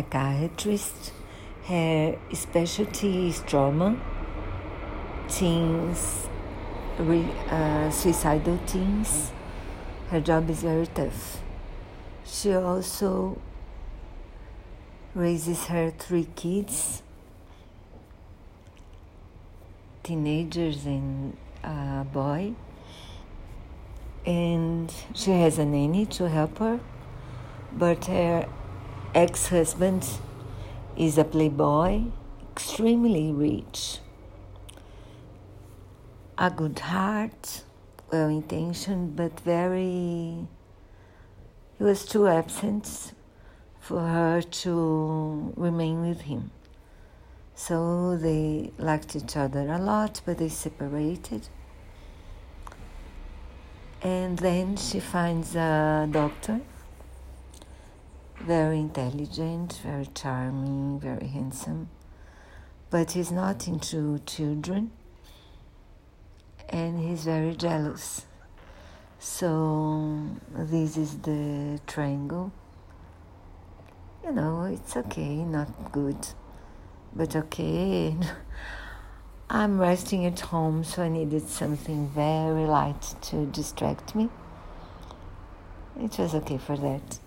psychiatrist. Her specialty is trauma, teens, uh, suicidal teens. Her job is very tough. She also raises her three kids, teenagers and a boy, and she has a nanny to help her, but her ex husband is a playboy, extremely rich, a good heart, well intentioned, but very. He was too absent for her to remain with him. So they liked each other a lot, but they separated. And then she finds a doctor, very intelligent, very charming, very handsome, but he's not into children and he's very jealous. So, this is the triangle you know, it's okay, not good, but okay. I'm resting at home, so I needed something very light to distract me. It was okay for that.